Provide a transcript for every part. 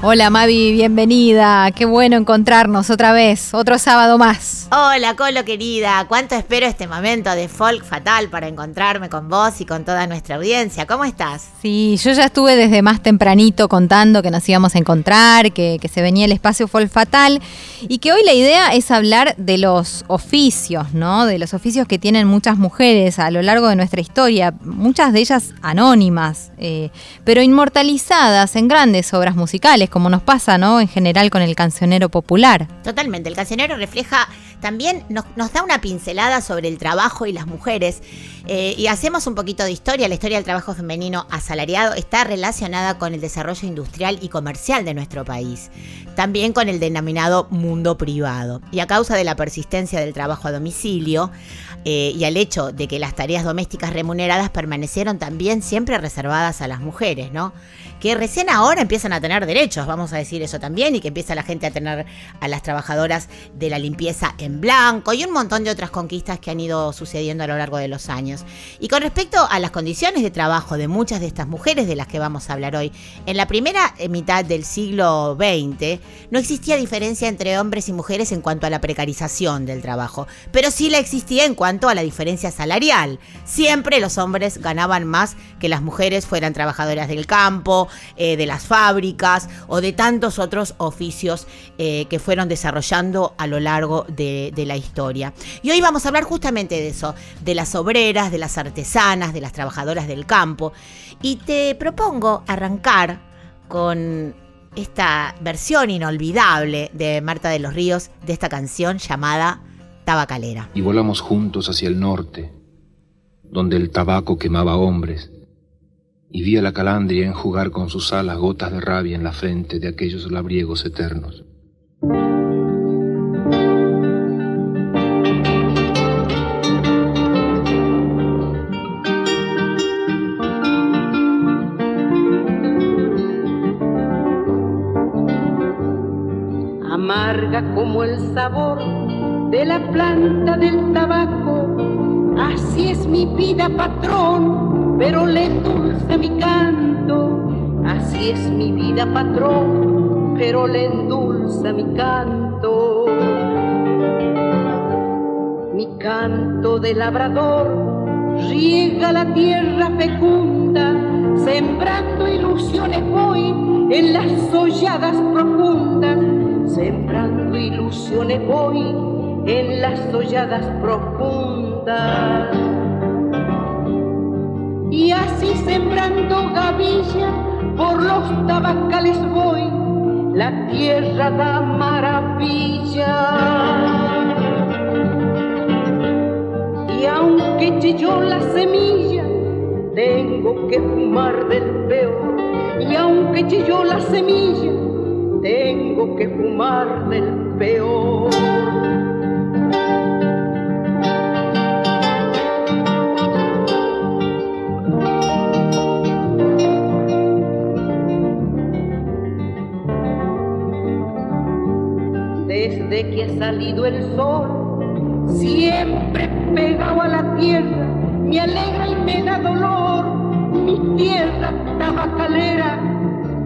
Hola Mavi, bienvenida. Qué bueno encontrarnos otra vez, otro sábado más. Hola, Colo querida. ¿Cuánto espero este momento de folk fatal para encontrarme con vos y con toda nuestra audiencia? ¿Cómo estás? Sí, yo ya estuve desde más tempranito contando que nos íbamos a encontrar, que, que se venía el espacio Folk Fatal y que hoy la idea es hablar de los oficios, ¿no? De los oficios que tienen muchas mujeres a lo largo de nuestra historia, muchas de ellas anónimas, eh, pero inmortalizadas en grandes obras musicales, como nos pasa, ¿no? En general con el cancionero popular. Totalmente. El cancionero refleja también, nos, da una pincelada sobre el trabajo y las mujeres. eh, y hacemos un poquito de historia. La historia del trabajo femenino asalariado está relacionada con el desarrollo industrial y comercial de nuestro país. También con el denominado mundo privado. Y a causa de la persistencia del trabajo a domicilio eh, y al hecho de que las tareas domésticas remuneradas permanecieron también siempre reservadas a las mujeres, ¿no? Que recién ahora empiezan a tener derechos, vamos a decir eso también, y que empieza la gente a tener a las trabajadoras de la limpieza en blanco y un montón de otras conquistas que han ido sucediendo a lo largo de los años. Y con respecto a las condiciones de trabajo de muchas de estas mujeres de las que vamos a hablar hoy, en la primera eh, mitad del siglo XX no existía diferencia entre hombres y mujeres en cuanto a la precarización del trabajo, pero sí la existía en cuanto a la diferencia salarial. Siempre los hombres ganaban más que las mujeres fueran trabajadoras del campo, eh, de las fábricas o de tantos otros oficios eh, que fueron desarrollando a lo largo de, de la historia. Y hoy vamos a hablar justamente de eso, de las obreras, de las artesanas, de las trabajadoras del campo. Y te propongo arrancar con esta versión inolvidable de Marta de los Ríos de esta canción llamada Tabacalera. y volamos juntos hacia el norte, donde el tabaco quemaba hombres, y vi a la calandria enjugar con sus alas gotas de rabia en la frente de aquellos labriegos eternos. amarga como el sabor de la planta del tabaco. Así es mi vida, patrón, pero le endulza mi canto. Así es mi vida, patrón, pero le endulza mi canto. Mi canto de labrador riega la tierra fecunda, sembrando ilusiones voy en las solladas profundas, sembrando ilusiones voy en las solladas profundas. Y así sembrando gavilla por los tabacales voy, la tierra da maravilla. Y aunque yo la semilla, tengo que fumar del peor. Y aunque yo la semilla, tengo que fumar del peor. Salido el sol, siempre pegado a la tierra, me alegra y me da dolor. Mi tierra tabacalera,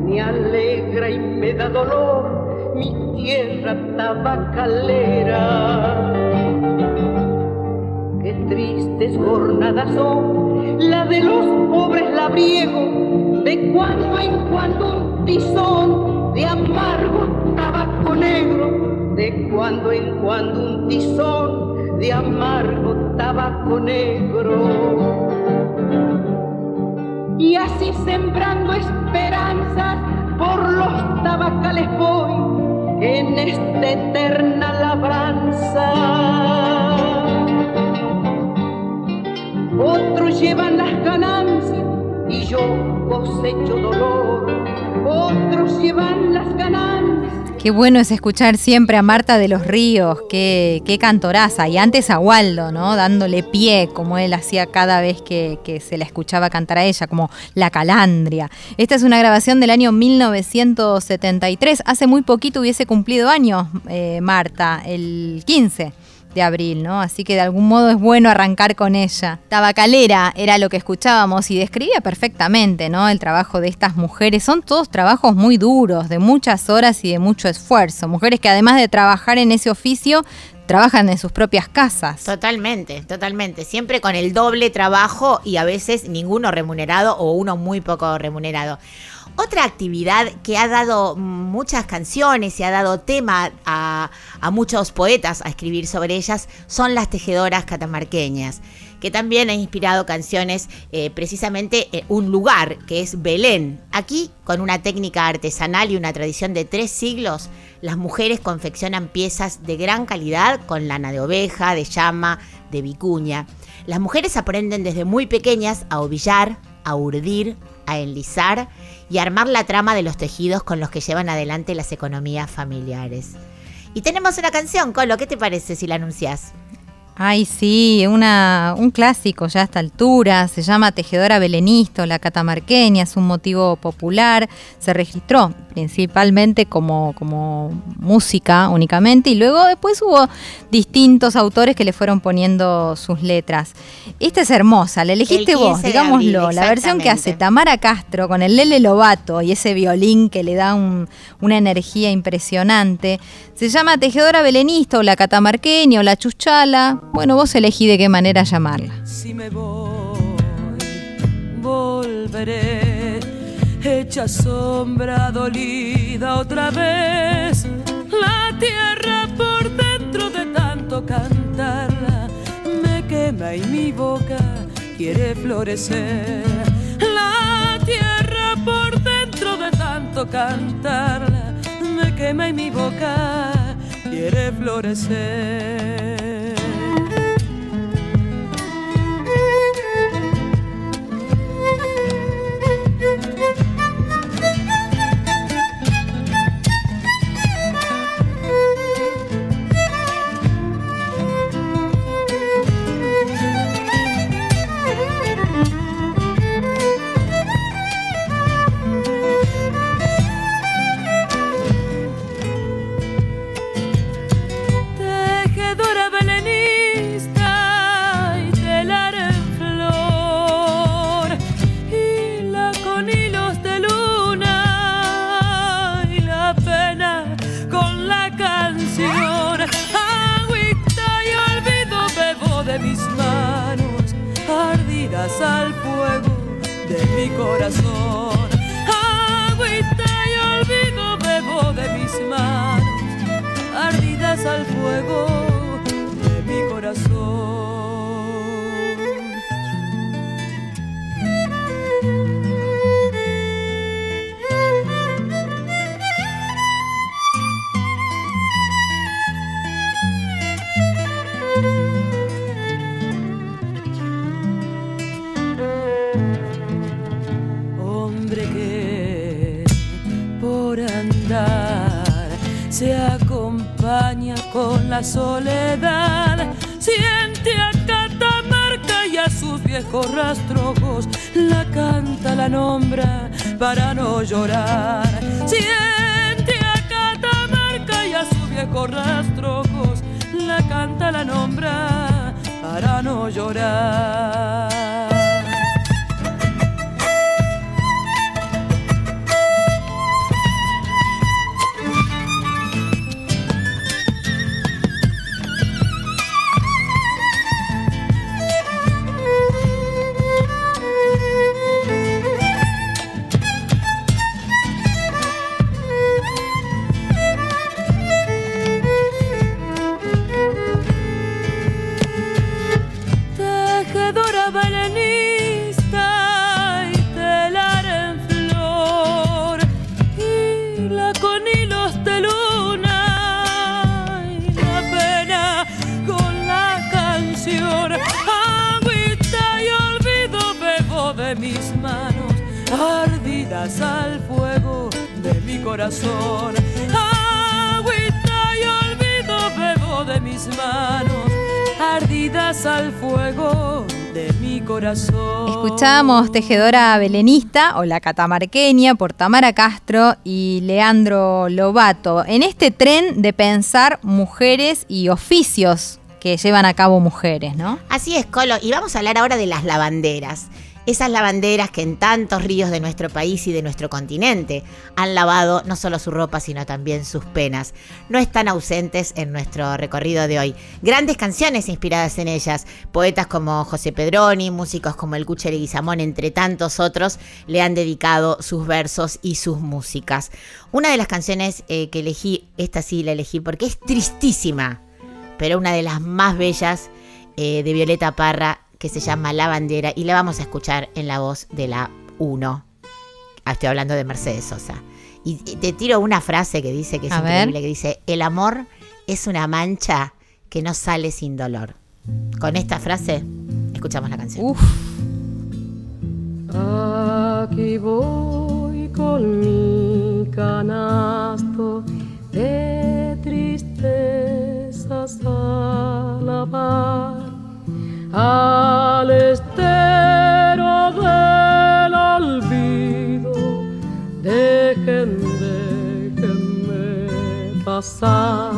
me alegra y me da dolor. Mi tierra tabacalera. Qué tristes jornadas son la de los pobres labriegos, de cuando en cuando un tizón de amargo tabaco negro, de cuando en cuando un tizón de amargo tabaco negro. Y así sembrando esperanzas por los tabacales voy en esta eterna labranza. Otros llevan las ganancias y yo cosecho dolor. Otros llevan las ganancias. Qué bueno es escuchar siempre a Marta de los Ríos, qué, qué cantoraza. Y antes a Waldo, ¿no? Dándole pie, como él hacía cada vez que, se la escuchaba cantar a ella, como La Calandria. Esta es una grabación del año 1973. Hace muy poquito hubiese cumplido años, eh, Marta, el 15 de abril, ¿no? Así que de algún modo es bueno arrancar con ella. Tabacalera era lo que escuchábamos y describía perfectamente, ¿no? El trabajo de estas mujeres. Son todos trabajos muy duros, de muchas horas y de mucho esfuerzo. Mujeres que además de trabajar en ese oficio, trabajan en sus propias casas. Totalmente, totalmente. Siempre con el doble trabajo y a veces ninguno remunerado o uno muy poco remunerado. Otra actividad que ha dado muchas canciones y ha dado tema a, muchos poetas a escribir sobre ellas son las tejedoras catamarqueñas, que también ha inspirado canciones eh, precisamente en un lugar que es Belén. Aquí, con una técnica artesanal y una tradición de tres siglos, las mujeres confeccionan piezas de gran calidad con lana de oveja, de llama, de vicuña. Las mujeres aprenden desde muy pequeñas a ovillar, a urdir, a enlizar y armar la trama de los tejidos con los que llevan adelante las economías familiares. Y tenemos una canción, Colo, ¿qué te parece si la anuncias? Ay, sí, una, un clásico ya a esta altura, se llama Tejedora Belenista o la Catamarqueña, es un motivo popular, se registró principalmente como, como música únicamente y luego después hubo distintos autores que le fueron poniendo sus letras. Esta es hermosa, la elegiste El vos, 15 de digámoslo, abril, la versión que hace. Tamara Castro con el Lele Lobato y ese violín que le da un- una energía impresionante. Se llama Tejedora Belenista o la Catamarqueña o la Chuchala. Bueno, vos elegí de qué manera llamarla. Si me voy, volveré, hecha sombra dolida otra vez. La tierra por dentro de tanto cantarla me quema y mi boca quiere florecer. La tierra por dentro de tanto cantarla me quema y mi boca quiere florecer. Escuchábamos Tejedora Belenista o La Catamarqueña por Tamara Castro y Leandro Lobato en este tren de pensar mujeres y oficios que llevan a cabo mujeres, ¿no? Así es, Colo. Y vamos a hablar ahora de las lavanderas. Esas lavanderas que en tantos ríos de nuestro país y de nuestro continente han lavado no solo su ropa, sino también sus penas. No están ausentes en nuestro recorrido de hoy. Grandes canciones inspiradas en ellas. Poetas como José Pedroni, músicos como el Cuchere Guizamón, entre tantos otros, le han dedicado sus versos y sus músicas. Una de las canciones eh, que elegí, esta sí la elegí porque es tristísima, pero una de las más bellas eh, de Violeta Parra que se llama La Bandera y la vamos a escuchar en la voz de la 1. Ah, Estoy hablando de Mercedes Sosa. Y te tiro una frase que dice que es A ver. increíble, que dice, el amor es una mancha que no sale sin dolor. Con esta frase, escuchamos la canción. Uf, Aquí voy con mi canasto de tristezas a lavar al estero del olvido. Dejen, déjenme pasar.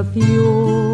habitación.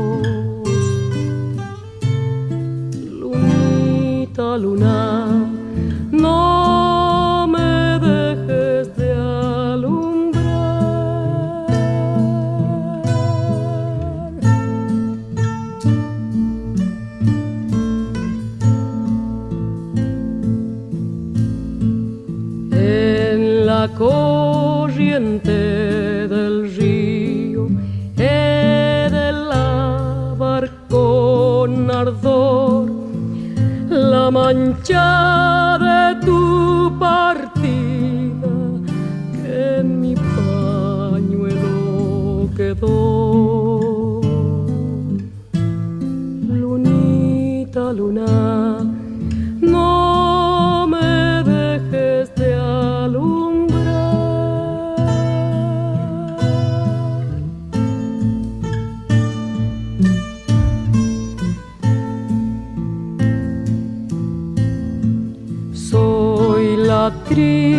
Lunita, luna, no me dejes de alumbrar. Soy la triste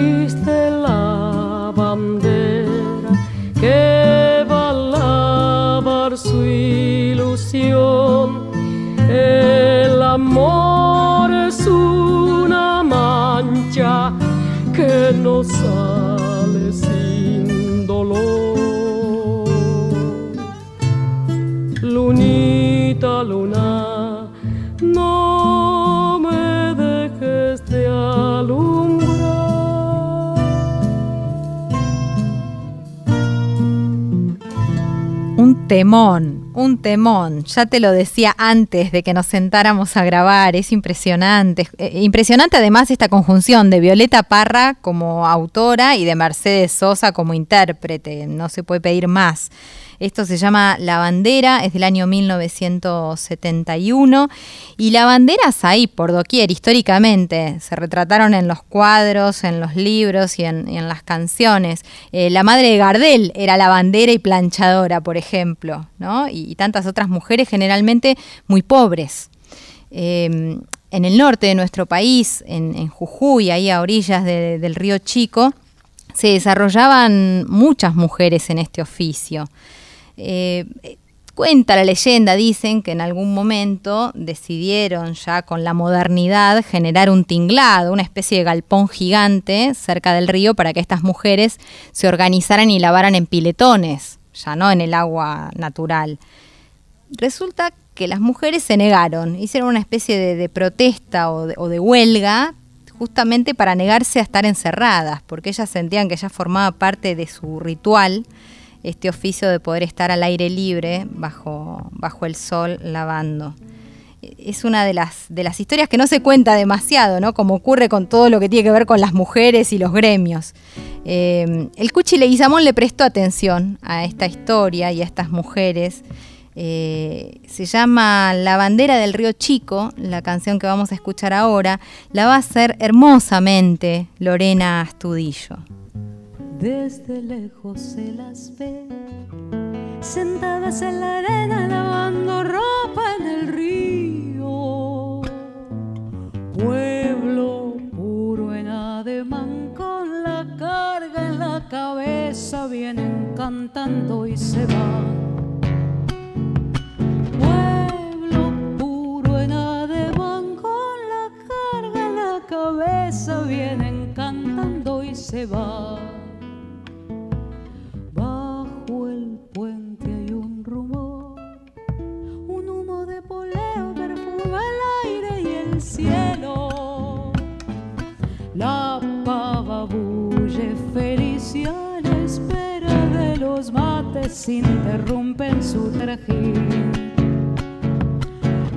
temón, un temón. Ya te lo decía antes de que nos sentáramos a grabar, es impresionante. Eh, impresionante además esta conjunción de Violeta Parra como autora y de Mercedes Sosa como intérprete. No se puede pedir más. Esto se llama La Bandera, es del año 1971 y la banderas ahí por doquier históricamente se retrataron en los cuadros, en los libros y en, las canciones. Eh, la madre de Gardel era lavandera y planchadora, por ejemplo, y, tantas otras mujeres generalmente muy pobres. Eh, en el norte de nuestro país, en, Jujuy, ahí a orillas de- del río Chico, se desarrollaban muchas mujeres en este oficio. Eh, Cuenta la leyenda, dicen que en algún momento decidieron ya con la modernidad generar un tinglado, una especie de galpón gigante cerca del río para que estas mujeres se organizaran y lavaran en piletones, ya no en el agua natural. Resulta que las mujeres se negaron, hicieron una especie de, protesta o de, o de huelga justamente para negarse a estar encerradas, porque ellas sentían que ya formaba parte de su ritual este oficio de poder estar al aire libre bajo, bajo el sol lavando. Es una de las, de las historias que no se cuenta demasiado, ¿no? Como ocurre con todo lo que tiene que ver con las mujeres y los gremios. Eh, el Cuchi Leguizamón le prestó atención a esta historia y a estas mujeres. Eh, se llama La bandera del río Chico, la canción que vamos a escuchar ahora. La va a hacer hermosamente Lorena Astudillo. Desde lejos se las ve, sentadas en la arena lavando ropa en el río. Pueblo puro en ademán con la carga en la cabeza vienen cantando y se van. Pueblo puro en ademán con la carga en la cabeza vienen cantando y se van. El puente hay un rumor, un humo de poleo perfuma el aire y el cielo. La pava bulle feliz y a la espera de los mates interrumpen su trajín.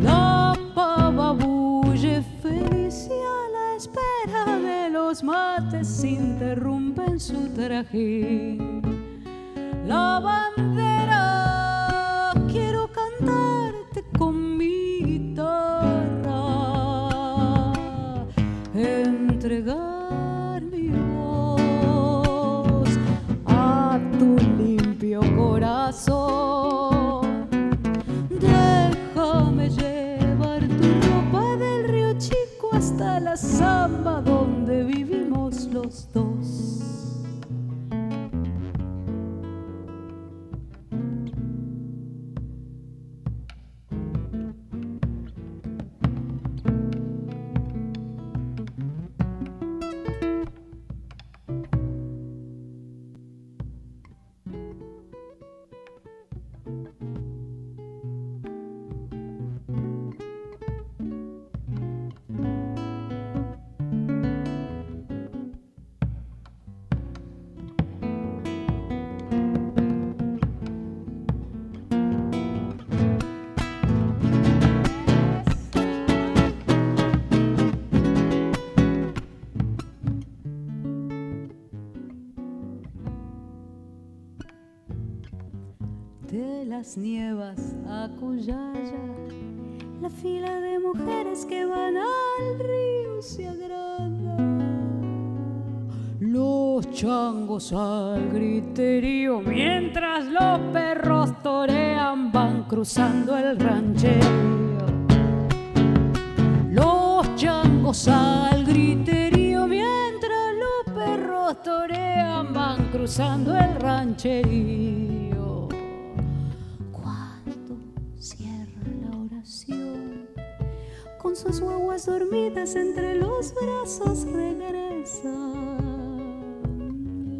La pava bulle feliz y a la espera de los mates interrumpen su trajín. La bandera, quiero cantarte con las nievas a Cuyaya, la fila de mujeres que van al río se agranda. Los changos al griterío, mientras los perros torean, van cruzando el ranchero. Los changos al griterío, mientras los perros torean, van cruzando el rancherío. Sus guaguas dormidas entre los brazos regresan.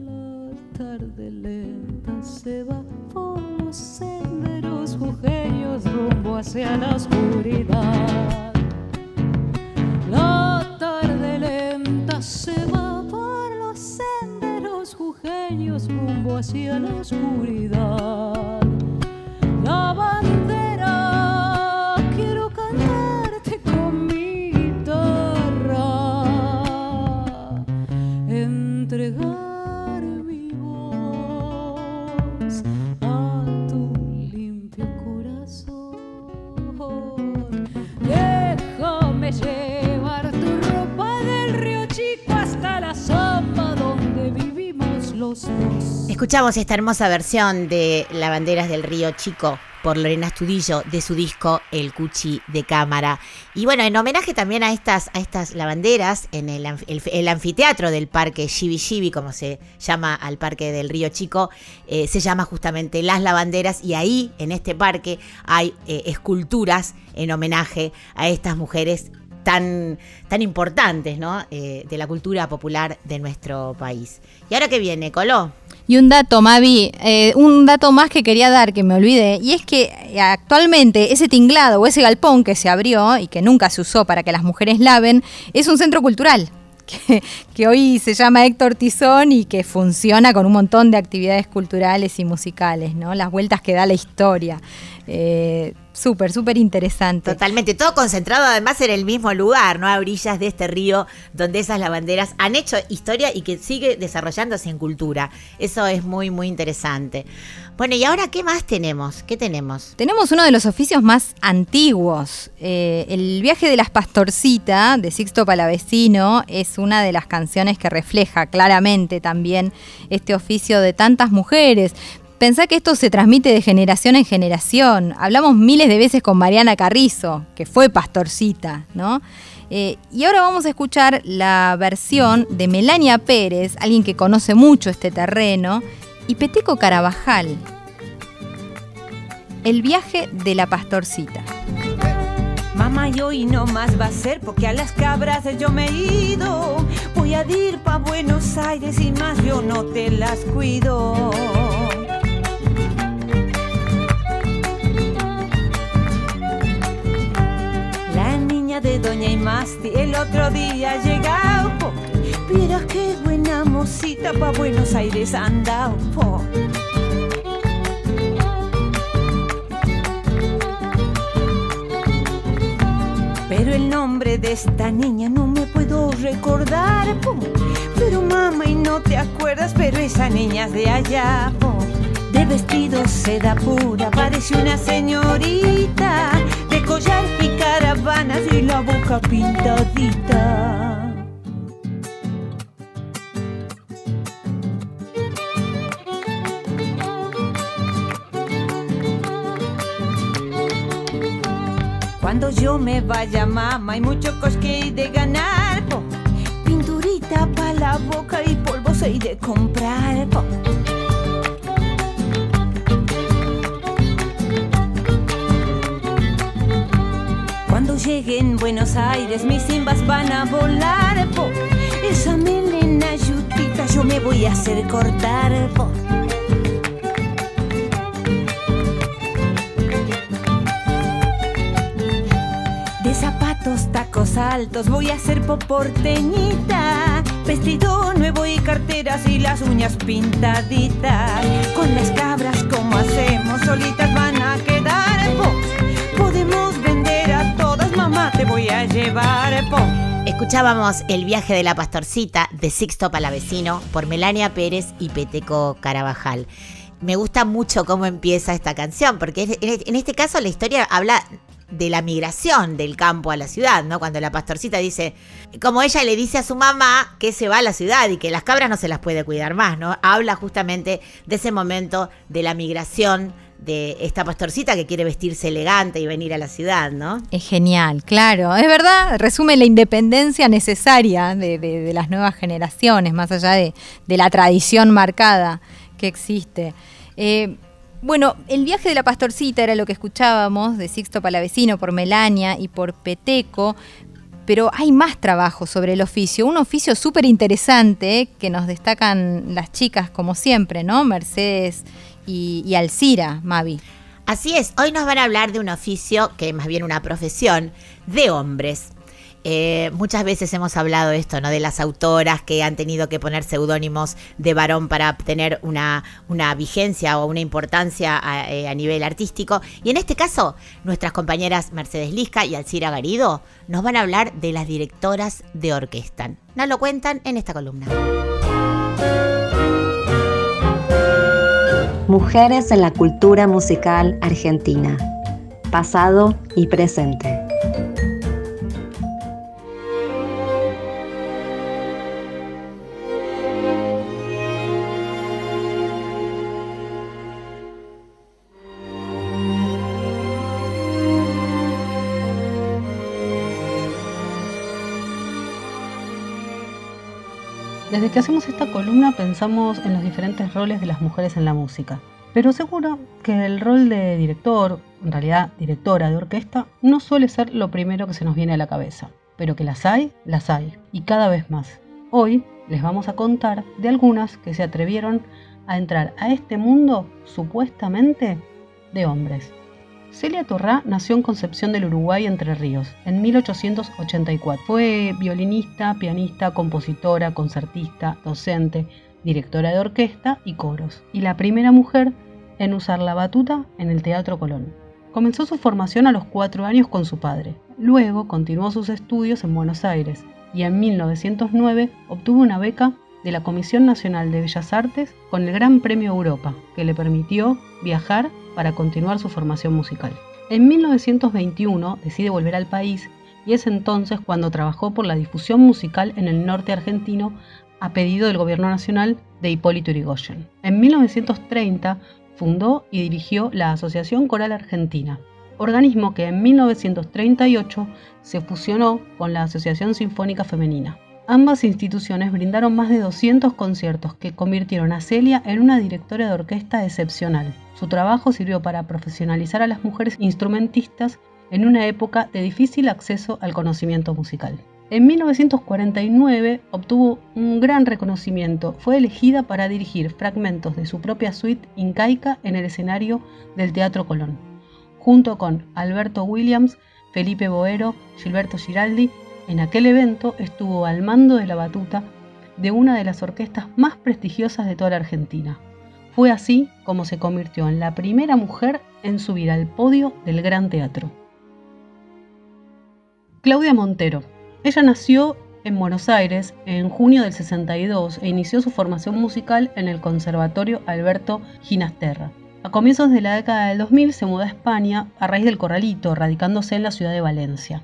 La tarde lenta se va por los senderos jujeños rumbo hacia la oscuridad. La tarde lenta se va por los senderos jujeños rumbo hacia la oscuridad. Escuchamos esta hermosa versión de La Banderas del Río Chico por Lorena Astudillo de su disco El Cuchi de Cámara. Y bueno, en homenaje también a estas, a estas lavanderas, en el- el anfiteatro del parque Shibi Shibi, como se llama al parque del Río Chico, eh, se llama justamente Las Lavanderas y ahí, en este parque, hay eh, esculturas en homenaje a estas mujeres tan, tan importantes ¿no? Eh, de la cultura popular de nuestro país. ¿Y ahora qué viene, Coló? Y un dato, Mavi, eh, un dato más que quería dar, que me olvidé, y es que eh, actualmente ese tinglado o ese galpón que se abrió y que nunca se usó para que las mujeres laven, es un centro cultural. Que, hoy se llama Héctor Tizón y que funciona con un montón de actividades culturales y musicales, ¿no? Las vueltas que da la historia. Eh, súper, súper interesante. Totalmente, todo concentrado además en el mismo lugar, ¿no? A orillas de este río donde esas lavanderas han hecho historia y que sigue desarrollándose en cultura. Eso es muy, muy interesante. Bueno, ¿y ahora qué más tenemos? ¿Qué tenemos? Tenemos uno de los oficios más antiguos. Eh, el viaje de las pastorcitas de Sixto Palavecino es una de las canciones que refleja claramente también este oficio de tantas mujeres. Pensá que esto se transmite de generación en generación. Hablamos miles de veces con Mariana Carrizo, que fue pastorcita, ¿no? Eh, y ahora vamos a escuchar la versión de Melania Pérez, alguien que conoce mucho este terreno, y Peteco Carabajal. El viaje de la pastorcita. Mamá, y hoy no más va a ser porque a las cabras yo me he ido. Voy a ir pa' Buenos Aires y más yo no te las cuido. De Doña Imasti el otro día llegado. po. Qué buena mocita pa' Buenos Aires anda. po. Pero el nombre de esta niña no me puedo recordar, po. Pero mamá, y no te acuerdas, pero esa niña es de allá. Vestido seda pura, parece una señorita. De collar y caravanas y la boca pintadita. Cuando yo me vaya, mamá, hay mucho cosque de ganar, po. Pinturita pa' la boca y polvos hay de comprar, po. Cuando llegue en Buenos Aires, mis simbas van a volar. Esa melena yutita yo me voy a hacer cortar. De zapatos, tacos altos, voy a ser poporteñita. Vestido nuevo y carteras y las uñas pintaditas. Con las cabras, como hacemos, solitas van a quedar. po. Podemos te voy a llevar. Escuchábamos El viaje de la pastorcita de Sixto Palavecino por Melania Pérez y Peteco Carabajal. Me gusta mucho cómo empieza esta canción, porque en este caso la historia habla de la migración del campo a la ciudad, ¿no? Cuando la pastorcita dice, como ella le dice a su mamá que se va a la ciudad y que las cabras no se las puede cuidar más, ¿no? Habla justamente de ese momento de la migración de esta pastorcita que quiere vestirse elegante y venir a la ciudad, ¿no? Es genial, claro. Es verdad, resume la independencia necesaria de, de- las nuevas generaciones, más allá de, de la tradición marcada que existe. Eh, bueno, el viaje de la pastorcita era lo que escuchábamos de Sixto Palavecino por Melania y por Peteco, pero hay más trabajo sobre el oficio, un oficio súper interesante que nos destacan las chicas como siempre, ¿no? Mercedes y, Alcira, Mavi. Así es, hoy nos van a hablar de un oficio, que es más bien una profesión, de hombres. Eh, muchas veces hemos hablado de esto, ¿no? De las autoras que han tenido que poner seudónimos de varón para tener una, una vigencia o una importancia a, eh, a nivel artístico. Y en este caso, nuestras compañeras Mercedes Lisca y Alcira Garido nos van a hablar de las directoras de orquesta. Nos lo cuentan en esta columna. Mujeres en la cultura musical argentina. Pasado y presente. Desde que hacemos esta columna pensamos en los diferentes roles de las mujeres en la música. Pero seguro que el rol de director, en realidad directora de orquesta, no suele ser lo primero que se nos viene a la cabeza. Pero que las hay, las hay, y cada vez más. Hoy les vamos a contar de algunas que se atrevieron a entrar a este mundo supuestamente de hombres. Celia Torrá nació en Concepción del Uruguay, Entre Ríos, en 1884. Fue violinista, pianista, compositora, concertista, docente, directora de orquesta y coros, y la primera mujer en usar la batuta en el Teatro Colón. Comenzó su formación a los cuatro años con su padre. Luego continuó sus estudios en Buenos Aires y en 1909 obtuvo una beca de la Comisión Nacional de Bellas Artes con el Gran Premio Europa, que le permitió viajar para continuar su formación musical. En 1921 decide volver al país y es entonces cuando trabajó por la difusión musical en el norte argentino a pedido del gobierno nacional de Hipólito Yrigoyen. En 1930 fundó y dirigió la Asociación Coral Argentina, organismo que en 1938 se fusionó con la Asociación Sinfónica Femenina. Ambas instituciones brindaron más de 200 conciertos que convirtieron a Celia en una directora de orquesta excepcional. Su trabajo sirvió para profesionalizar a las mujeres instrumentistas en una época de difícil acceso al conocimiento musical. En 1949 obtuvo un gran reconocimiento. Fue elegida para dirigir fragmentos de su propia suite incaica en el escenario del Teatro Colón, junto con Alberto Williams, Felipe Boero, Gilberto Giraldi en aquel evento estuvo al mando de la batuta de una de las orquestas más prestigiosas de toda la Argentina. Fue así como se convirtió en la primera mujer en subir al podio del Gran Teatro. Claudia Montero. Ella nació en Buenos Aires en junio del 62 e inició su formación musical en el Conservatorio Alberto Ginasterra. A comienzos de la década del 2000 se mudó a España a raíz del Corralito, radicándose en la ciudad de Valencia.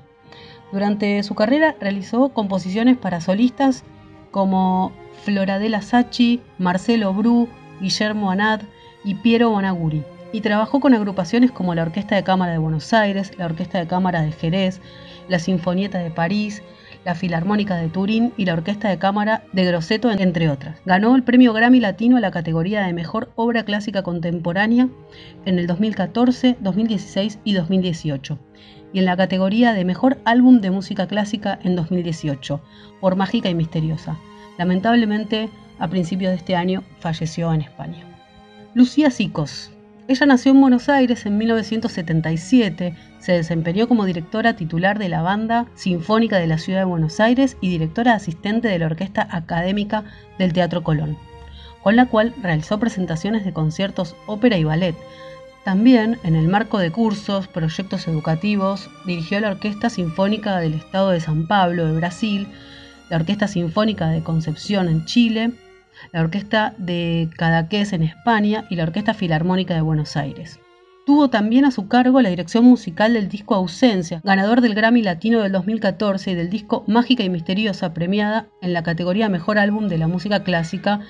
Durante su carrera realizó composiciones para solistas como Floradela Sachi, Marcelo Bru, Guillermo Anad y Piero Bonaguri, y trabajó con agrupaciones como la Orquesta de Cámara de Buenos Aires, la Orquesta de Cámara de Jerez, la Sinfonieta de París, la Filarmónica de Turín y la Orquesta de Cámara de Grosseto, entre otras. Ganó el premio Grammy Latino a la categoría de Mejor Obra Clásica Contemporánea en el 2014, 2016 y 2018 en la categoría de Mejor Álbum de Música Clásica en 2018, por Mágica y Misteriosa. Lamentablemente, a principios de este año falleció en España. Lucía Sicos. Ella nació en Buenos Aires en 1977, se desempeñó como directora titular de la Banda Sinfónica de la Ciudad de Buenos Aires y directora asistente de la Orquesta Académica del Teatro Colón, con la cual realizó presentaciones de conciertos, ópera y ballet, también, en el marco de cursos, proyectos educativos, dirigió la Orquesta Sinfónica del Estado de San Pablo de Brasil, la Orquesta Sinfónica de Concepción en Chile, la Orquesta de Cadaqués en España y la Orquesta Filarmónica de Buenos Aires. Tuvo también a su cargo la dirección musical del disco Ausencia, ganador del Grammy Latino del 2014 y del disco Mágica y Misteriosa, premiada en la categoría Mejor Álbum de la Música Clásica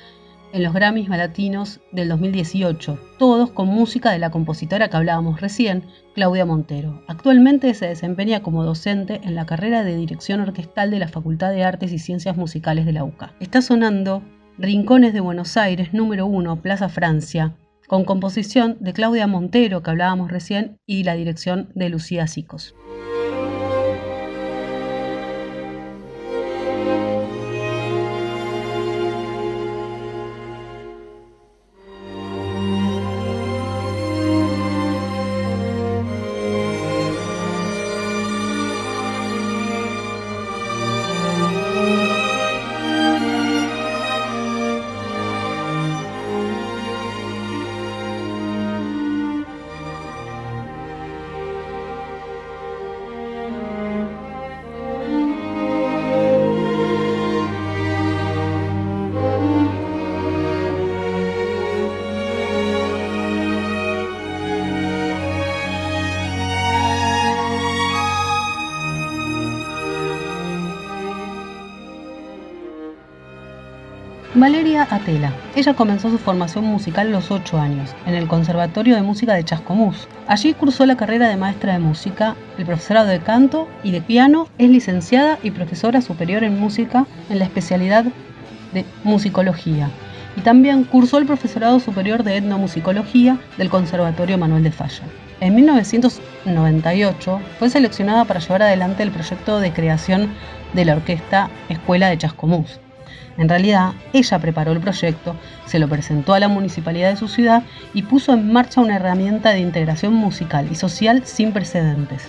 en los Grammys Latinos del 2018, todos con música de la compositora que hablábamos recién, Claudia Montero. Actualmente se desempeña como docente en la carrera de dirección orquestal de la Facultad de Artes y Ciencias Musicales de la UCA. Está sonando Rincones de Buenos Aires, número 1, Plaza Francia, con composición de Claudia Montero, que hablábamos recién, y la dirección de Lucía Sicos. Atela. Ella comenzó su formación musical a los 8 años, en el Conservatorio de Música de Chascomús. Allí cursó la carrera de maestra de música, el profesorado de canto y de piano, es licenciada y profesora superior en música en la especialidad de musicología y también cursó el profesorado superior de etnomusicología del Conservatorio Manuel de Falla. En 1998 fue seleccionada para llevar adelante el proyecto de creación de la orquesta Escuela de Chascomús. En realidad, ella preparó el proyecto, se lo presentó a la municipalidad de su ciudad y puso en marcha una herramienta de integración musical y social sin precedentes.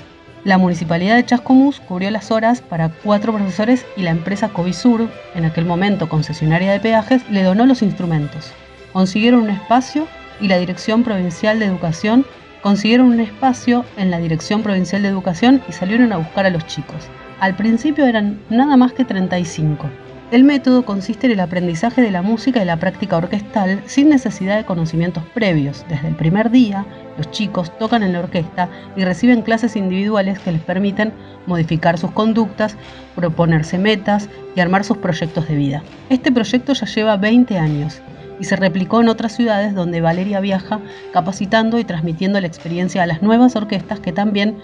La municipalidad de Chascomús cubrió las horas para cuatro profesores y la empresa Covisur, en aquel momento concesionaria de peajes, le donó los instrumentos. Consiguieron un espacio y la Dirección Provincial de Educación consiguieron un espacio en la Dirección Provincial de Educación y salieron a buscar a los chicos. Al principio eran nada más que 35. El método consiste en el aprendizaje de la música y la práctica orquestal sin necesidad de conocimientos previos. Desde el primer día, los chicos tocan en la orquesta y reciben clases individuales que les permiten modificar sus conductas, proponerse metas y armar sus proyectos de vida. Este proyecto ya lleva 20 años y se replicó en otras ciudades donde Valeria viaja capacitando y transmitiendo la experiencia a las nuevas orquestas que también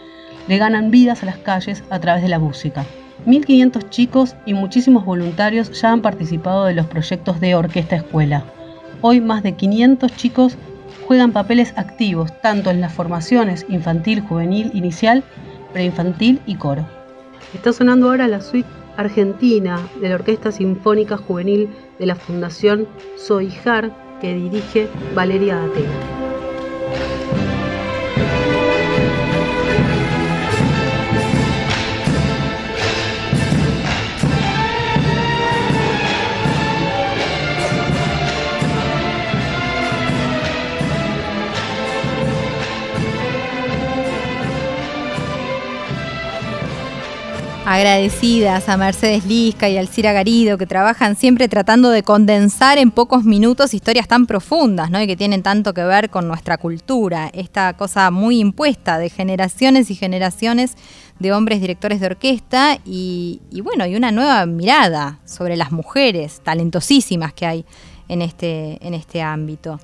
le ganan vidas a las calles a través de la música. 1.500 chicos y muchísimos voluntarios ya han participado de los proyectos de Orquesta Escuela. Hoy más de 500 chicos juegan papeles activos tanto en las formaciones infantil, juvenil, inicial, preinfantil y coro. Está sonando ahora la suite argentina de la Orquesta Sinfónica Juvenil de la Fundación Soijar que dirige Valeria Atena. Agradecidas a Mercedes Lisca y Alcira Garido, que trabajan siempre tratando de condensar en pocos minutos historias tan profundas ¿no? y que tienen tanto que ver con nuestra cultura. Esta cosa muy impuesta de generaciones y generaciones de hombres directores de orquesta y, y bueno, y una nueva mirada sobre las mujeres talentosísimas que hay en este, en este ámbito.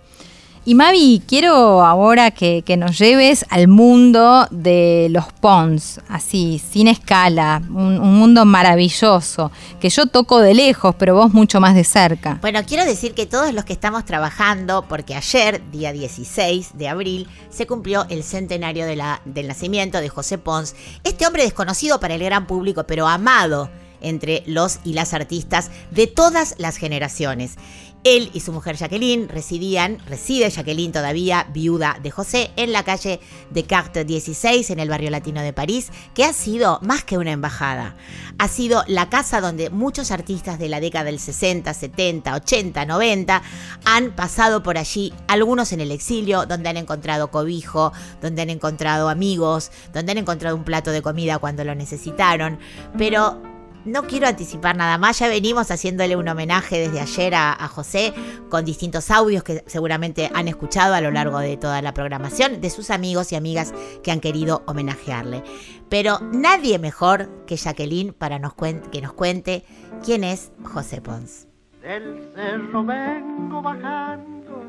Y Mavi, quiero ahora que, nos lleves al mundo de los Pons, así, sin escala, un, mundo maravilloso, que yo toco de lejos, pero vos mucho más de cerca. Bueno, quiero decir que todos los que estamos trabajando, porque ayer, día 16 de abril, se cumplió el centenario del nacimiento de José Pons, este hombre desconocido para el gran público, pero amado entre los y las artistas de todas las generaciones. Él y su mujer Jacqueline residían, reside Jacqueline todavía, viuda de José, en la calle Descartes 16, en el barrio latino de París, que ha sido más que una embajada. Ha sido la casa donde muchos artistas de la década del 60, 70, 80, 90 han pasado por allí, algunos en el exilio, donde han encontrado cobijo, donde han encontrado amigos, donde han encontrado un plato de comida cuando lo necesitaron, pero no quiero anticipar nada más, ya venimos haciéndole un homenaje desde ayer a, José con distintos audios que seguramente han escuchado a lo largo de toda la programación de sus amigos y amigas que han querido homenajearle. Pero nadie mejor que Jacqueline para nos que nos cuente quién es José Pons. Del cerro vengo bajando,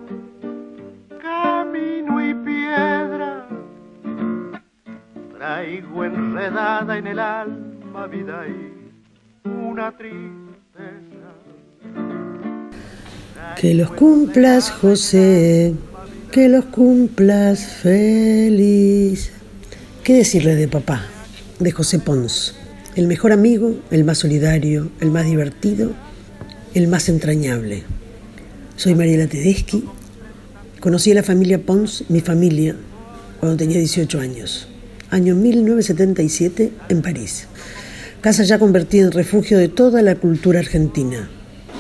camino y piedra, traigo enredada en el alma vida y una tristeza. Que los cumplas, José, que los cumplas feliz. ¿Qué decirle de papá? De José Pons, el mejor amigo, el más solidario, el más divertido, el más entrañable. Soy Mariela Tedeschi. Conocí a la familia Pons, mi familia, cuando tenía 18 años. Año 1977 en París casa ya convertida en refugio de toda la cultura argentina.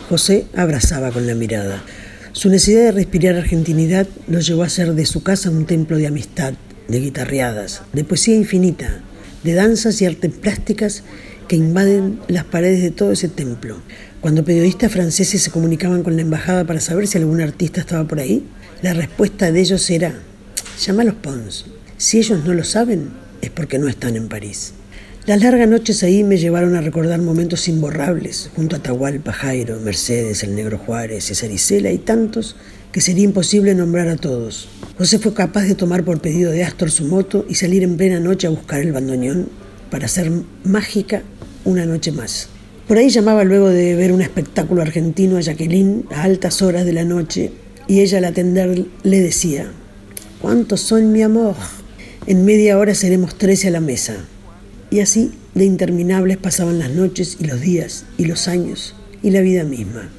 José abrazaba con la mirada. Su necesidad de respirar argentinidad lo llevó a hacer de su casa un templo de amistad, de guitarreadas, de poesía infinita, de danzas y artes plásticas que invaden las paredes de todo ese templo. Cuando periodistas franceses se comunicaban con la embajada para saber si algún artista estaba por ahí, la respuesta de ellos era, llámalos Pons. Si ellos no lo saben, es porque no están en París. Las largas noches ahí me llevaron a recordar momentos imborrables, junto a Tahualpa, Jairo, Mercedes, el Negro Juárez, César Isela y tantos que sería imposible nombrar a todos. José fue capaz de tomar por pedido de Astor su moto y salir en plena noche a buscar el bandoneón para hacer mágica una noche más. Por ahí llamaba luego de ver un espectáculo argentino a Jacqueline a altas horas de la noche y ella al atender le decía, ¿cuántos son mi amor? En media hora seremos trece a la mesa. Y así de interminables pasaban las noches y los días y los años y la vida misma.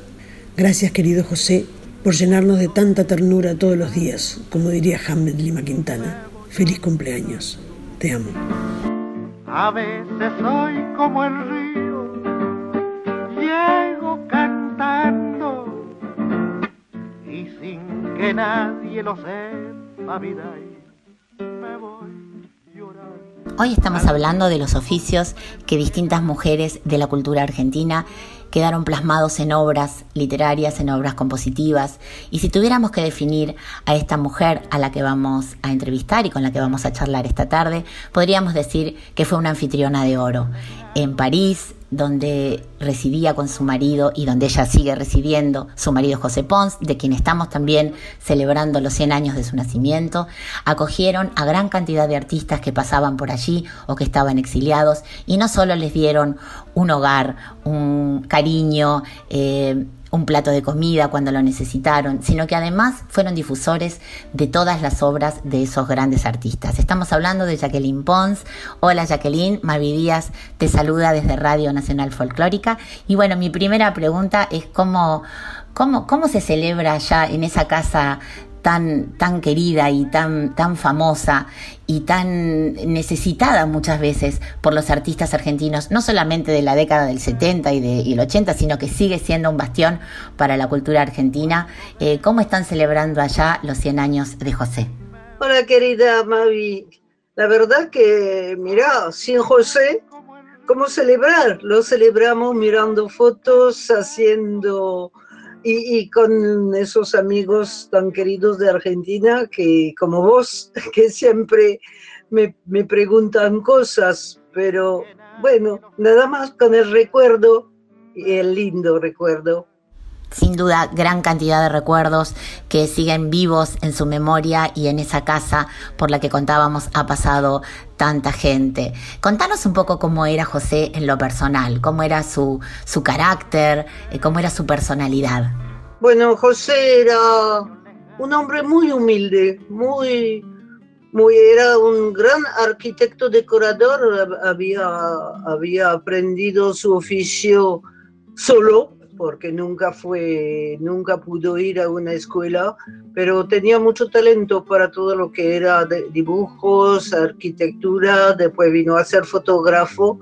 Gracias querido José por llenarnos de tanta ternura todos los días, como diría Hamlet Lima Quintana. Feliz cumpleaños. Te amo. A veces soy como el río, llego cantando y sin que nadie lo sepa, vida y me voy. Hoy estamos hablando de los oficios que distintas mujeres de la cultura argentina quedaron plasmados en obras literarias, en obras compositivas. Y si tuviéramos que definir a esta mujer a la que vamos a entrevistar y con la que vamos a charlar esta tarde, podríamos decir que fue una anfitriona de oro. En París, donde residía con su marido y donde ella sigue residiendo, su marido José Pons, de quien estamos también celebrando los 100 años de su nacimiento, acogieron a gran cantidad de artistas que pasaban por allí o que estaban exiliados y no solo les dieron un hogar, un cariño, eh, un plato de comida cuando lo necesitaron, sino que además fueron difusores de todas las obras de esos grandes artistas. Estamos hablando de Jacqueline Pons. Hola Jacqueline, Mavi Díaz te saluda desde Radio Nacional Folclórica. Y bueno, mi primera pregunta es cómo, cómo, cómo se celebra allá en esa casa tan, tan querida y tan, tan famosa y tan necesitada muchas veces por los artistas argentinos, no solamente de la década del 70 y, de, y el 80, sino que sigue siendo un bastión para la cultura argentina. Eh, ¿Cómo están celebrando allá los 100 años de José? Hola querida Mavi, la verdad que, mira, sin José, ¿cómo celebrar? Lo celebramos mirando fotos, haciendo y, y, con esos amigos tan queridos de Argentina que, como vos, que siempre me, me, preguntan cosas, pero bueno, nada más con el recuerdo, el lindo recuerdo. Sin duda, gran cantidad de recuerdos que siguen vivos en su memoria y en esa casa por la que contábamos ha pasado tanta gente. Contanos un poco cómo era José en lo personal, cómo era su, su carácter, eh, cómo era su personalidad. Bueno, José era un hombre muy humilde, muy, muy, era un gran arquitecto decorador, había, había aprendido su oficio solo, porque nunca fue, nunca pudo ir a una escuela, pero tenía mucho talento para todo lo que era dibujos, arquitectura, después vino a ser fotógrafo.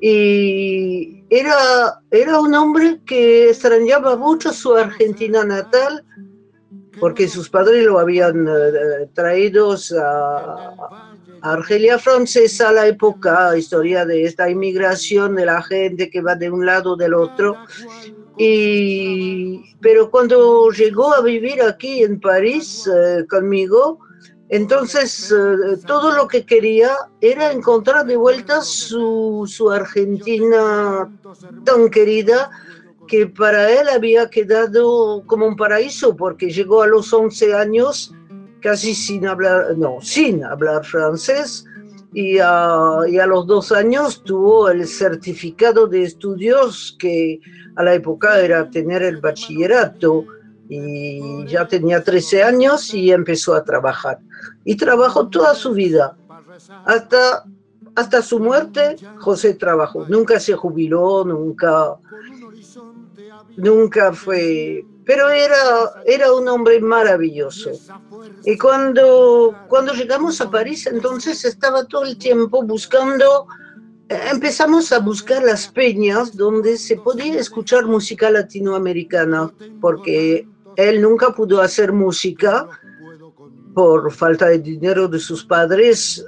Y era, era un hombre que extrañaba mucho su Argentina natal, porque sus padres lo habían uh, traído a, Argelia francesa la época, historia de esta inmigración de la gente que va de un lado del otro. Y, pero cuando llegó a vivir aquí en París uh, conmigo, entonces, eh, todo lo que quería era encontrar de vuelta su, su, Argentina tan querida que para él había quedado como un paraíso, porque llegó a los 11 años casi sin hablar, no, sin hablar francés, y a, y a los dos años tuvo el certificado de estudios que a la época era tener el bachillerato y ya tenía 13 años y empezó a trabajar. Y trabajó toda su vida. Hasta, hasta su muerte, José trabajó. Nunca se jubiló, nunca, nunca fue... Pero era, era un hombre maravilloso. Y cuando, cuando llegamos a París, entonces estaba todo el tiempo buscando empezamos a buscar las peñas donde se podía escuchar música latinoamericana, porque él nunca pudo hacer música por falta de dinero de sus padres,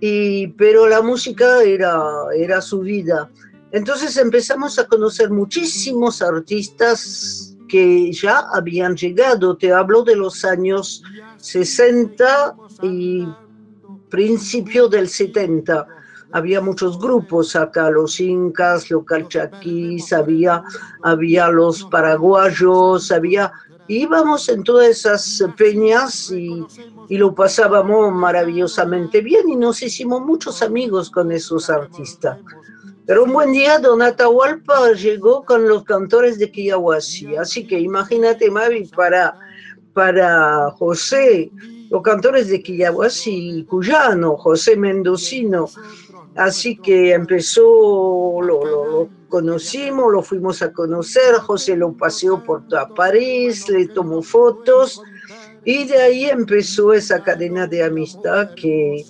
y, pero la música era, era su vida. Entonces empezamos a conocer muchísimos artistas que ya habían llegado. Te hablo de los años 60 y principio del 70 había muchos grupos acá, los incas, los calchaquís, había, había los paraguayos, había íbamos en todas esas peñas y, y, lo pasábamos maravillosamente bien y nos hicimos muchos amigos con esos artistas. Pero un buen día Don Atahualpa llegó con los cantores de Quillahuasi. Así que imagínate, Mavi, para, para José, los cantores de Quillahuasi cuyano, José Mendocino. Así que empezó, lo, lo, lo, conocimos, lo fuimos a conocer, José lo paseó por toda París, le tomó fotos y de ahí empezó esa cadena de amistad que,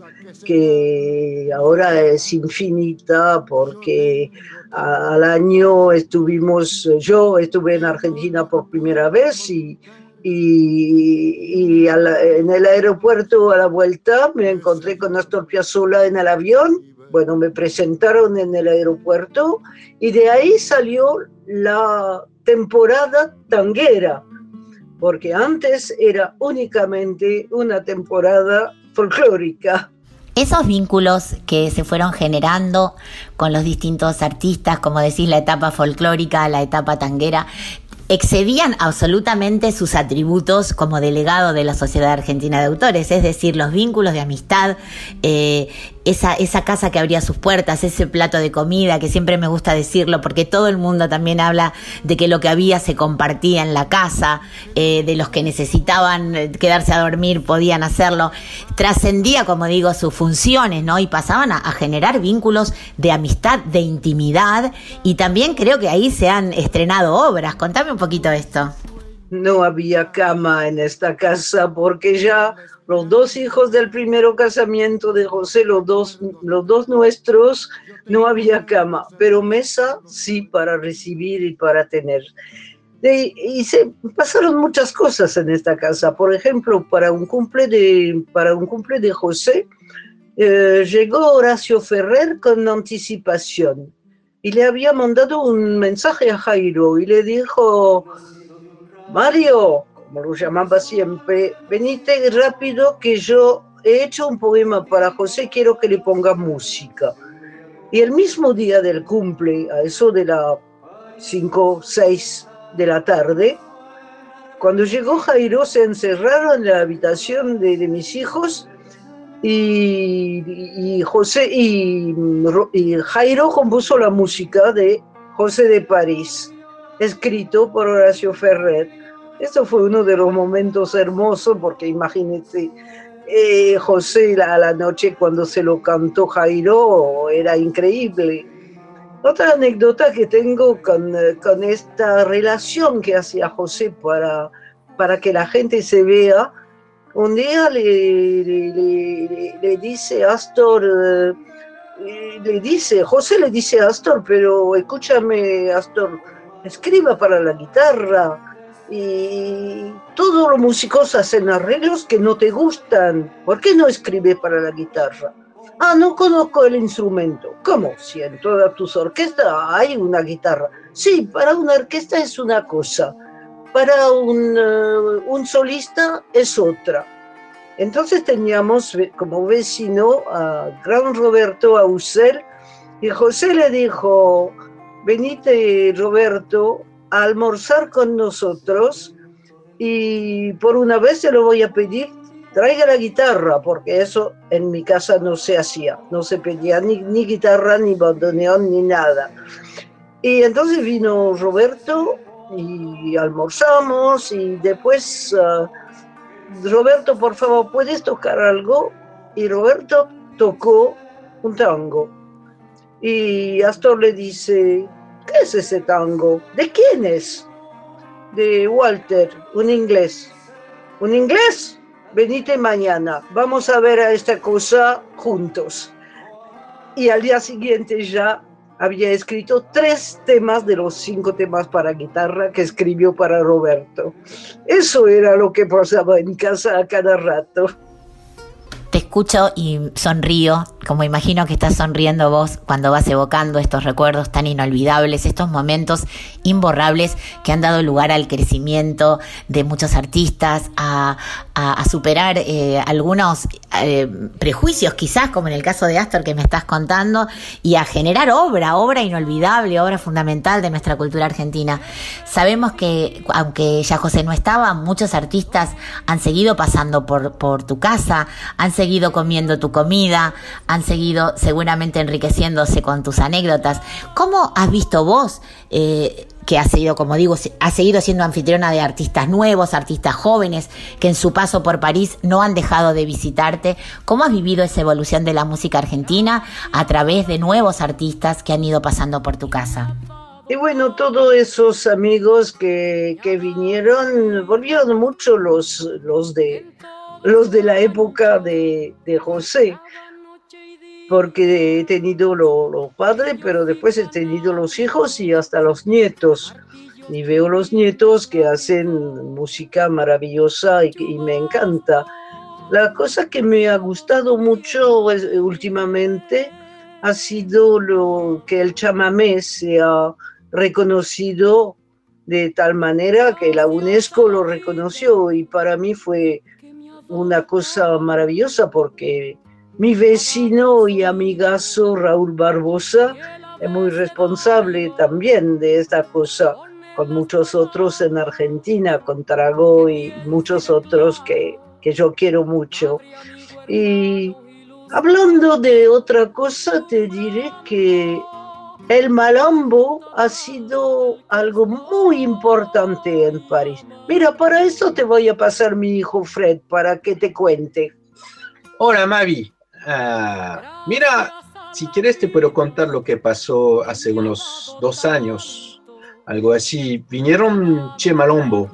que ahora es infinita porque al año estuvimos, yo estuve en Argentina por primera vez y, y, y en el aeropuerto a la vuelta me encontré con Astor Piazzolla en el avión. Bueno, me presentaron en el aeropuerto y de ahí salió la temporada tanguera, porque antes era únicamente una temporada folclórica. Esos vínculos que se fueron generando con los distintos artistas, como decís, la etapa folclórica, la etapa tanguera, excedían absolutamente sus atributos como delegado de la Sociedad Argentina de Autores, es decir, los vínculos de amistad, eh, esa, esa casa que abría sus puertas, ese plato de comida, que siempre me gusta decirlo, porque todo el mundo también habla de que lo que había se compartía en la casa, eh, de los que necesitaban eh, quedarse a dormir podían hacerlo, trascendía, como digo, sus funciones, ¿no? Y pasaban a, a generar vínculos de amistad, de intimidad, y también creo que ahí se han estrenado obras. Contame un poquito esto. No había cama en esta casa porque ya los dos hijos del primero casamiento de José, los dos, los dos nuestros, no había cama, pero mesa sí para recibir y para tener. Y se pasaron muchas cosas en esta casa. Por ejemplo, para un cumple de, para un cumple de José, eh, llegó Horacio Ferrer con anticipación y le había mandado un mensaje a Jairo y le dijo, Mario, como lo llamaba siempre, venite rápido que yo he hecho un poema para José, quiero que le ponga música. Y el mismo día del cumple, a eso de las 5, 6 de la tarde, cuando llegó Jairo se encerraron en la habitación de, mis hijos y, José y, y Jairo compuso la música de José de París, escrito por Horacio Ferrer. Esto fue uno de los momentos hermosos porque imagínense, eh, José a la noche cuando se lo cantó Jairo era increíble. Otra anécdota que tengo con, con esta relación que hacía José para, para que la gente se vea, un día le, le, le, le dice Astor, eh, le dice, José le dice a Astor, pero escúchame Astor, escriba para la guitarra, y todos los músicos hacen arreglos que no te gustan. ¿Por qué no escribes para la guitarra? Ah, no conozco el instrumento. ¿Cómo? Si en todas tus orquestas hay una guitarra. Sí, para una orquesta es una cosa, para un, uh, un solista es otra. Entonces teníamos como vecino a gran Roberto Ausel y José le dijo, venite Roberto, a almorzar con nosotros y por una vez se lo voy a pedir, traiga la guitarra, porque eso en mi casa no se hacía, no se pedía ni, guitarra, ni bandoneón, ni nada. Y entonces vino Roberto y almorzamos y después, uh, Roberto, por favor, ¿puedes tocar algo? Y Roberto tocó un tango. Y Astor le dice, ¿Qué es ese tango? ¿De quién es? De Walter, un inglés. ¿Un inglés? Venite mañana, vamos a ver a esta cosa juntos. Y al día siguiente ya había escrito tres temas de los cinco temas para guitarra que escribió para Roberto. Eso era lo que pasaba en casa a cada rato. Te escucho y sonrío, como imagino que estás sonriendo vos cuando vas evocando estos recuerdos tan inolvidables, estos momentos imborrables que han dado lugar al crecimiento de muchos artistas, a, superar eh, algunos eh, prejuicios quizás, como en el caso de Astor que me estás contando, y a generar obra, obra inolvidable, obra fundamental de nuestra cultura argentina. Sabemos que, aunque ya José no estaba, muchos artistas han seguido pasando por, por tu casa, han seguido comiendo tu comida, han seguido seguramente enriqueciéndose con tus anécdotas. ¿Cómo has visto vos, eh, que has seguido, como digo, has seguido siendo anfitriona de artistas nuevos, artistas jóvenes, que en su paso por París no han dejado de visitarte? ¿Cómo has vivido esa evolución de la música argentina a través de nuevos artistas que han ido pasando por tu casa? Y bueno, todos esos amigos que, que vinieron, volvieron mucho los, los, de, los de la época de, de José, porque he tenido los padres, pero después he tenido los hijos y hasta los nietos. Y veo los nietos que hacen música maravillosa y, y me encanta. La cosa que me ha gustado mucho es, últimamente ha sido lo que el chamamé sea reconocido de tal manera que la UNESCO lo reconoció y para mí fue una cosa maravillosa porque mi vecino y amigazo Raúl Barbosa es muy responsable también de esta cosa, con muchos otros en Argentina, con Taragó y muchos otros que, que yo quiero mucho. Y hablando de otra cosa, te diré que el malambo ha sido algo muy importante en París. Mira, para eso te voy a pasar mi hijo Fred para que te cuente. Hola, Mavi. Ah, mira, si quieres te puedo contar lo que pasó hace unos dos años, algo así. Vinieron Che Malombo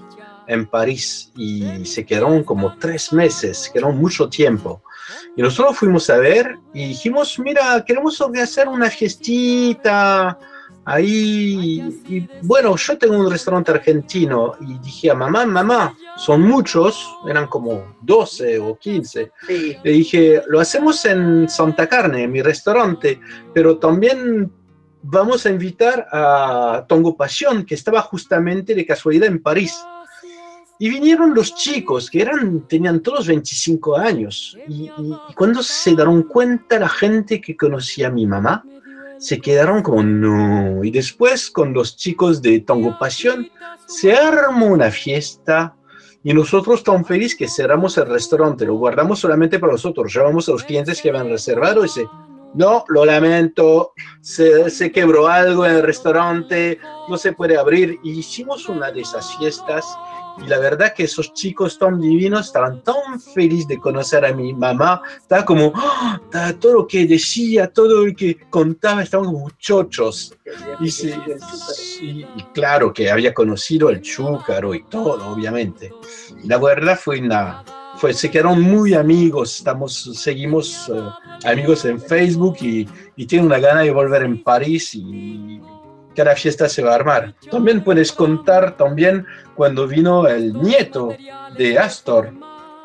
en París y se quedaron como tres meses, quedaron mucho tiempo. Y nosotros fuimos a ver y dijimos, mira, queremos hacer una fiestita ahí. Y bueno, yo tengo un restaurante argentino y dije a mamá, mamá, son muchos, eran como 12 o 15. Le dije, lo hacemos en Santa Carne, en mi restaurante, pero también vamos a invitar a Tongo Pasión, que estaba justamente de casualidad en París. Y vinieron los chicos, que eran, tenían todos 25 años. Y, y, y, cuando se dieron cuenta la gente que conocía a mi mamá, se quedaron como no. Y después con los chicos de Tango Pasión, se armó una fiesta. Y nosotros tan felices que cerramos el restaurante, lo guardamos solamente para nosotros, llamamos a los clientes que habían reservado y dice, no, lo lamento, se, se, quebró algo en el restaurante, no se puede abrir. Y hicimos una de esas fiestas y la verdad que esos chicos tan divinos estaban tan felices de conocer a mi mamá, estaba como, ¡oh! todo lo que decía, todo lo que contaba, estaban como chochos. Y, y, claro que había conocido el chúcaro y todo, obviamente. La verdad fue una... Fue, se quedaron muy amigos, estamos, seguimos uh, amigos en Facebook y, y tienen una gana de volver en París cada fiesta se va a armar. También puedes contar también cuando vino el nieto de Astor,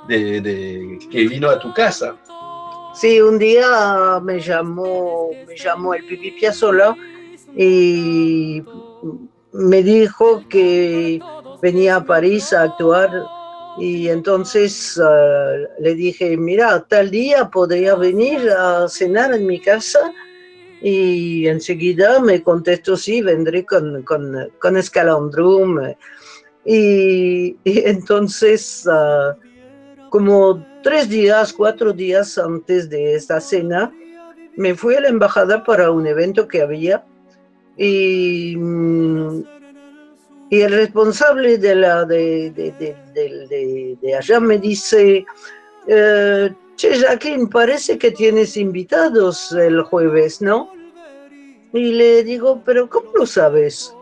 de, que vino a tu casa. Sí, un día me llamó, me llamó el Pipi Piazzolla y me dijo que venía a París a actuar y entonces uh, le dije, mira, tal día podría venir a cenar en mi casa y enseguida me contestó, sí, vendré con, con, con Escalandrum. Y, entonces, uh, como tres días, cuatro días antes de esta cena, me fui a la embajada para un evento que había y, y el responsable de, la, de, de, de, de allá me dice, eh, Jacqueline, parece que tienes invitados el jueves, ¿no? Y le digo, pero ¿cómo lo sabes?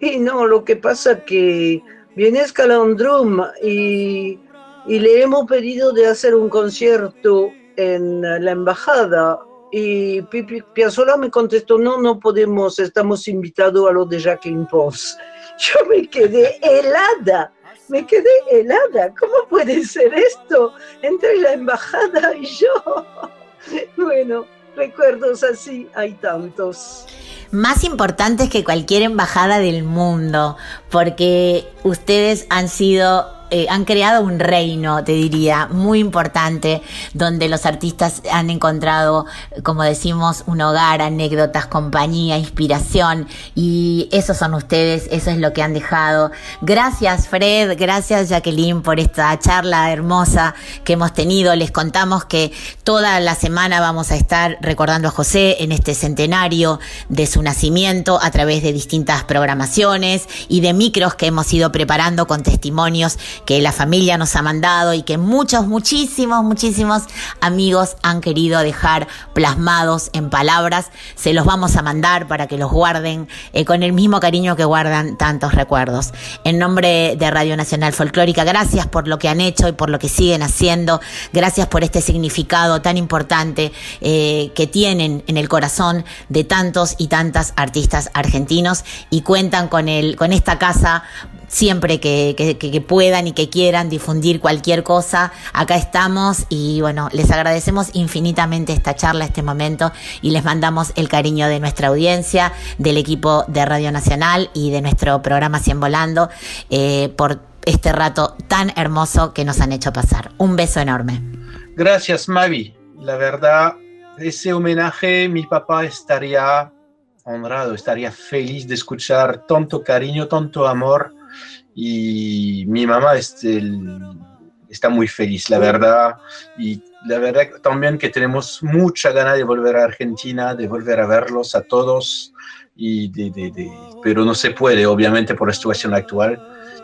Y no, lo que pasa que viene Escalandrum y, y le hemos pedido de hacer un concierto en la embajada y Pipi Piazzolla me contestó, no, no podemos, estamos invitados a lo de Jacqueline Pons. Yo me quedé helada me quedé helada. ¿Cómo puede ser esto entre la embajada y yo? Bueno, recuerdos así hay tantos. Más importantes que cualquier embajada del mundo, porque ustedes han sido eh, han creado un reino, te diría, muy importante, donde los artistas han encontrado, como decimos, un hogar, anécdotas, compañía, inspiración, y esos son ustedes, eso es lo que han dejado. Gracias Fred, gracias Jacqueline por esta charla hermosa que hemos tenido. Les contamos que toda la semana vamos a estar recordando a José en este centenario de su nacimiento a través de distintas programaciones y de micros que hemos ido preparando con testimonios que la familia nos ha mandado y que muchos, muchísimos, muchísimos amigos han querido dejar plasmados en palabras. Se los vamos a mandar para que los guarden eh, con el mismo cariño que guardan tantos recuerdos. En nombre de Radio Nacional Folclórica, gracias por lo que han hecho y por lo que siguen haciendo. Gracias por este significado tan importante eh, que tienen en el corazón de tantos y tantas artistas argentinos y cuentan con, el, con esta casa siempre que, puedan y que quieran difundir cualquier cosa, acá estamos y bueno, les agradecemos infinitamente esta charla, este momento y les mandamos el cariño de nuestra audiencia, del equipo de Radio Nacional y de nuestro programa Cien Volando eh, por este rato tan hermoso que nos han hecho pasar. Un beso enorme. Gracias, Mavi. La verdad, ese homenaje, mi papá estaría honrado, estaría feliz de escuchar tanto cariño, tanto amor y mi mamá este, está muy feliz, la verdad. Y la verdad también que tenemos mucha ganas de volver a Argentina, de volver a verlos a todos, y de, de, de, pero no se puede, obviamente, por la situación actual.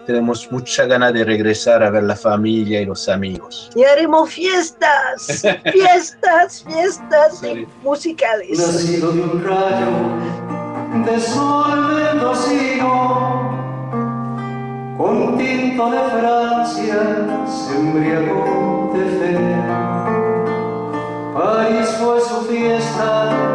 Tenemos mucha ganas de regresar a ver la familia y los amigos. Y haremos fiestas, fiestas, fiestas Sí. musicales. Nacido de un rayo de sol con tinto de Francia se embriagó de fe. París fue su fiesta,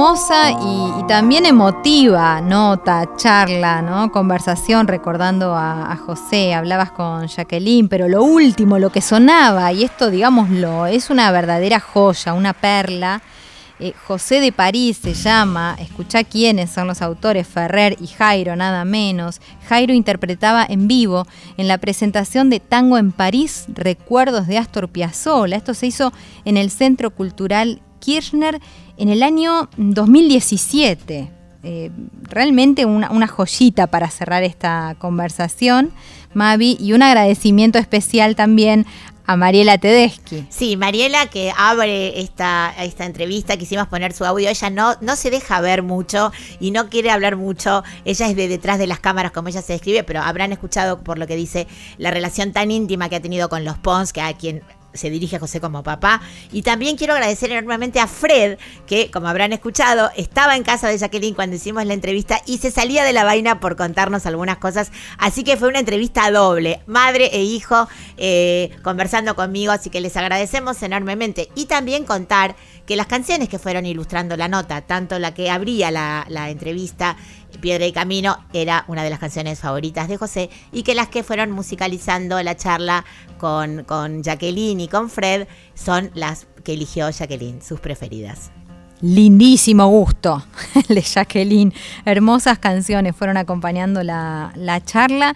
Y, también emotiva nota, charla, ¿no? Conversación recordando a, a José, hablabas con Jacqueline, pero lo último, lo que sonaba, y esto digámoslo, es una verdadera joya, una perla, Eh, José de París se llama, escucha quiénes son los autores, Ferrer y Jairo, nada menos. Jairo interpretaba en vivo en la presentación de Tango en París, Recuerdos de Astor Piazzolla. Esto se hizo en el Centro Cultural Kirchner en el año 2017. Eh, realmente una, una joyita para cerrar esta conversación, Mavi, y un agradecimiento especial también a Mariela Tedeschi. Sí, Mariela que abre esta, esta entrevista, quisimos poner su audio, ella no, no se deja ver mucho y no quiere hablar mucho, ella es de detrás de las cámaras como ella se describe, pero habrán escuchado por lo que dice la relación tan íntima que ha tenido con los Pons, que a quien se dirige a José como papá. Y también quiero agradecer enormemente a Fred, que como habrán escuchado, estaba en casa de Jacqueline cuando hicimos la entrevista y se salía de la vaina por contarnos algunas cosas. Así que fue una entrevista doble, madre e hijo eh, conversando conmigo, así que les agradecemos enormemente. Y también contar que las canciones que fueron ilustrando la nota, tanto la que abría la, la entrevista, Piedra y Camino, era una de las canciones favoritas de José, y que las que fueron musicalizando la charla con, con Jacqueline y con Fred son las que eligió Jacqueline, sus preferidas. Lindísimo gusto de Jacqueline. Hermosas canciones fueron acompañando la, la charla.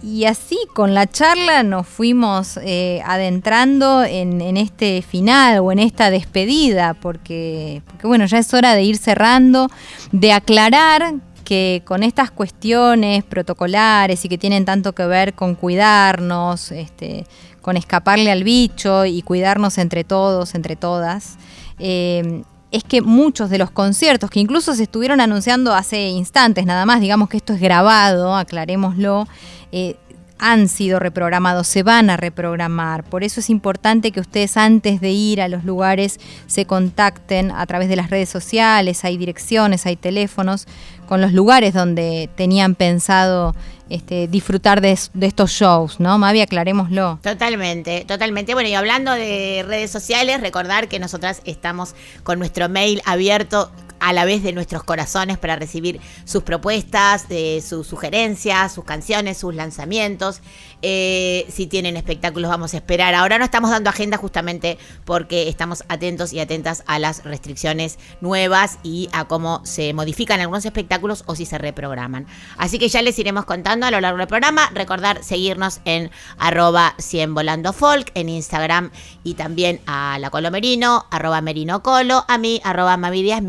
Y así con la charla nos fuimos eh, adentrando en, en, este final o en esta despedida, porque, porque bueno, ya es hora de ir cerrando, de aclarar que con estas cuestiones protocolares y que tienen tanto que ver con cuidarnos, este, con escaparle al bicho y cuidarnos entre todos, entre todas, eh, es que muchos de los conciertos que incluso se estuvieron anunciando hace instantes nada más, digamos que esto es grabado, aclarémoslo, eh, han sido reprogramados, se van a reprogramar. Por eso es importante que ustedes antes de ir a los lugares se contacten a través de las redes sociales, hay direcciones, hay teléfonos, con los lugares donde tenían pensado este, disfrutar de, estos shows, ¿no? Mavi, aclarémoslo. Totalmente, totalmente. Bueno, y hablando de redes sociales, recordar que nosotras estamos con nuestro mail abierto a la vez de nuestros corazones para recibir sus propuestas, de sus sugerencias, sus canciones, sus lanzamientos. Eh, si tienen espectáculos, vamos a esperar. Ahora no estamos dando agenda justamente porque estamos atentos y atentas a las restricciones nuevas y a cómo se modifican algunos espectáculos o si se reprograman. Así que ya les iremos contando a lo largo del programa. Recordar seguirnos en arroba 100 volando folk en Instagram y también a la Colomerino, arroba merino colo, a mí, arroba mavidias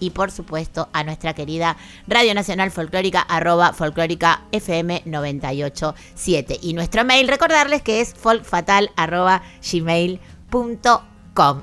y por supuesto a nuestra querida Radio Nacional Folclórica arroba folclórica FM 987 y nuestro mail recordarles que es folkfatal arroba gmail.com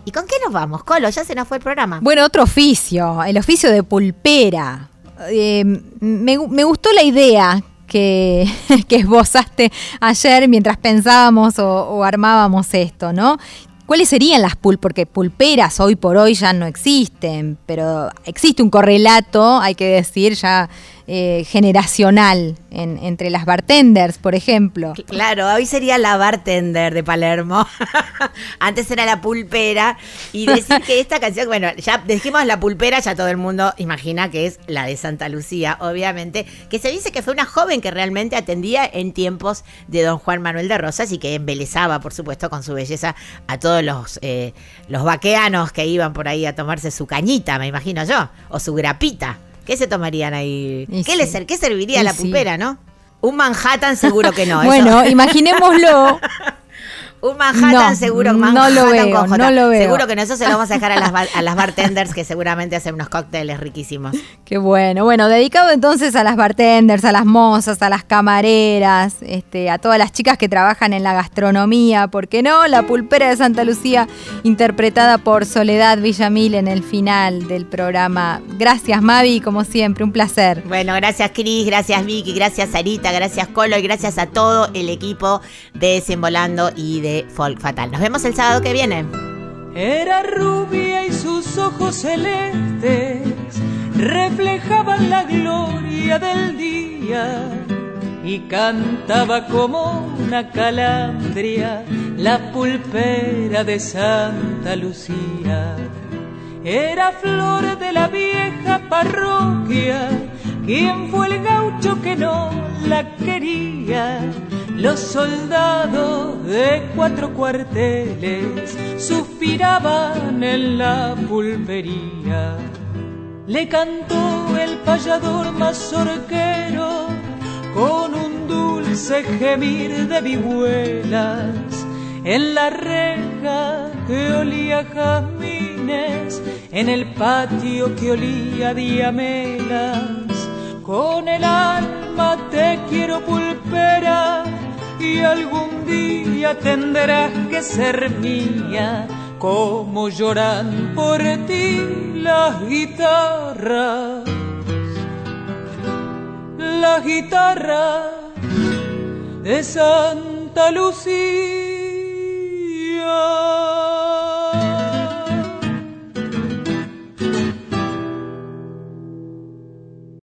¿Y con qué nos vamos, Colo? Ya se nos fue el programa. Bueno, otro oficio, el oficio de pulpera. Eh, me, me gustó la idea que, que, esbozaste ayer mientras pensábamos o, o, armábamos esto, ¿no? ¿Cuáles serían las pul? Porque pulperas hoy por hoy ya no existen, pero existe un correlato, hay que decir, ya eh, generacional en, entre las bartenders, por ejemplo. Claro, hoy sería la bartender de Palermo. Antes era la pulpera. Y decir que esta canción, bueno, ya dijimos la pulpera, ya todo el mundo imagina que es la de Santa Lucía, obviamente. Que se dice que fue una joven que realmente atendía en tiempos de don Juan Manuel de Rosas y que embelezaba, por supuesto, con su belleza a todos los, eh, los vaqueanos que iban por ahí a tomarse su cañita, me imagino yo, o su grapita. ¿Qué se tomarían ahí? Y ¿Qué, sí. les, ¿Qué serviría Y la sí. pulpera, no? Un Manhattan seguro que no. eso- bueno, imaginémoslo. Un Manhattan No, seguro, no Manhattan lo veo, con J. no lo veo. Seguro que no, eso se lo vamos a dejar a las, a las bartenders que seguramente hacen unos cócteles riquísimos. Qué bueno. Bueno, dedicado entonces a las bartenders, a las mozas, a las camareras, este, a todas las chicas que trabajan en la gastronomía, ¿por qué no? La pulpera de Santa Lucía, interpretada por Soledad Villamil en el final del programa. Gracias, Mavi, como siempre, un placer. Bueno, gracias Cris, gracias Vicky, gracias Sarita, gracias Colo y gracias a todo el equipo de Desembolando y de Folk Fatal. Nos vemos el sábado que viene. Era rubia y sus ojos celestes reflejaban la gloria del día y cantaba como una calandria la pulpera de Santa Lucía. Era flor de la vieja parroquia, quien fue el gaucho que no la quería. Los soldados de cuatro cuarteles suspiraban en la pulpería. Le cantó el payador mazorquero con un dulce gemir de vihuelas en la reja que olía jazmines, en el patio que olía diamelas. Con el alma te quiero pulpera y algún día tendrás que ser mía, como lloran por ti las guitarras. Las guitarras de Santa Lucía. Oh.